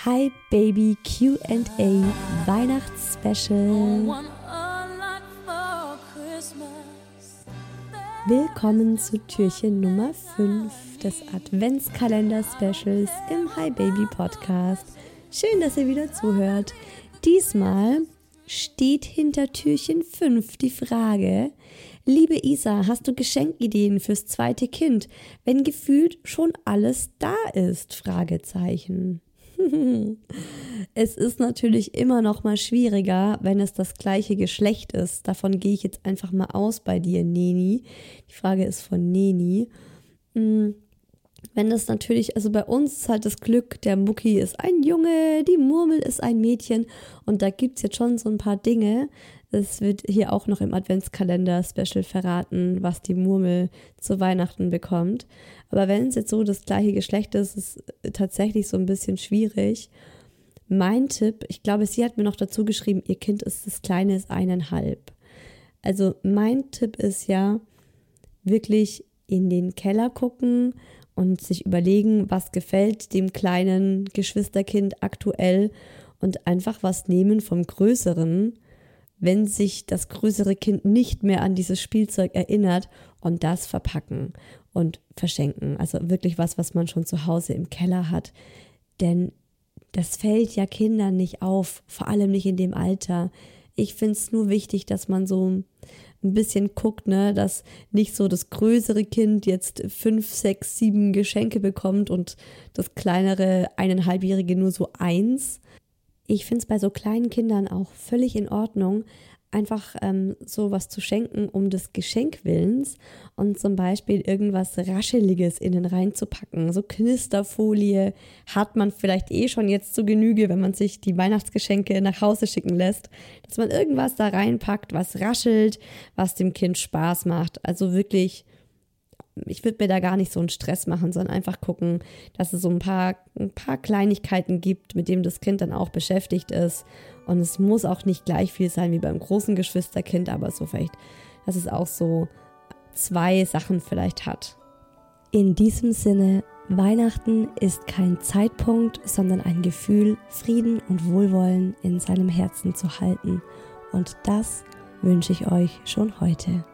Hi Baby QA Weihnachtsspecial. Willkommen zu Türchen Nummer 5 des Adventskalender-Specials im Hi Baby Podcast. Schön, dass ihr wieder zuhört. Diesmal steht hinter Türchen 5 die Frage, liebe Isa, hast du Geschenkideen fürs zweite Kind, wenn gefühlt schon alles da ist? Fragezeichen. es ist natürlich immer noch mal schwieriger, wenn es das gleiche Geschlecht ist. Davon gehe ich jetzt einfach mal aus bei dir, Neni. Die Frage ist von Neni. Hm, wenn das natürlich, also bei uns ist halt das Glück, der Mucki ist ein Junge, die Murmel ist ein Mädchen und da gibt es jetzt schon so ein paar Dinge. Es wird hier auch noch im Adventskalender-Special verraten, was die Murmel zu Weihnachten bekommt. Aber wenn es jetzt so das gleiche Geschlecht ist, ist es tatsächlich so ein bisschen schwierig. Mein Tipp, ich glaube, sie hat mir noch dazu geschrieben, ihr Kind ist das Kleine, ist eineinhalb. Also mein Tipp ist ja, wirklich in den Keller gucken und sich überlegen, was gefällt dem kleinen Geschwisterkind aktuell und einfach was nehmen vom Größeren, wenn sich das größere Kind nicht mehr an dieses Spielzeug erinnert und das verpacken und verschenken. Also wirklich was, was man schon zu Hause im Keller hat. Denn das fällt ja Kindern nicht auf, vor allem nicht in dem Alter. Ich finde es nur wichtig, dass man so ein bisschen guckt, ne, dass nicht so das größere Kind jetzt fünf, sechs, sieben Geschenke bekommt und das kleinere eineinhalbjährige nur so eins. Ich finde es bei so kleinen Kindern auch völlig in Ordnung, einfach ähm, so was zu schenken um des Geschenkwillens und zum Beispiel irgendwas Rascheliges innen reinzupacken. So Knisterfolie hat man vielleicht eh schon jetzt zu Genüge, wenn man sich die Weihnachtsgeschenke nach Hause schicken lässt, dass man irgendwas da reinpackt, was raschelt, was dem Kind Spaß macht. Also wirklich ich würde mir da gar nicht so einen Stress machen, sondern einfach gucken, dass es so ein paar, ein paar Kleinigkeiten gibt, mit denen das Kind dann auch beschäftigt ist und es muss auch nicht gleich viel sein wie beim großen Geschwisterkind, aber so vielleicht, dass es auch so zwei Sachen vielleicht hat. In diesem Sinne, Weihnachten ist kein Zeitpunkt, sondern ein Gefühl, Frieden und Wohlwollen in seinem Herzen zu halten. Und das wünsche ich euch schon heute.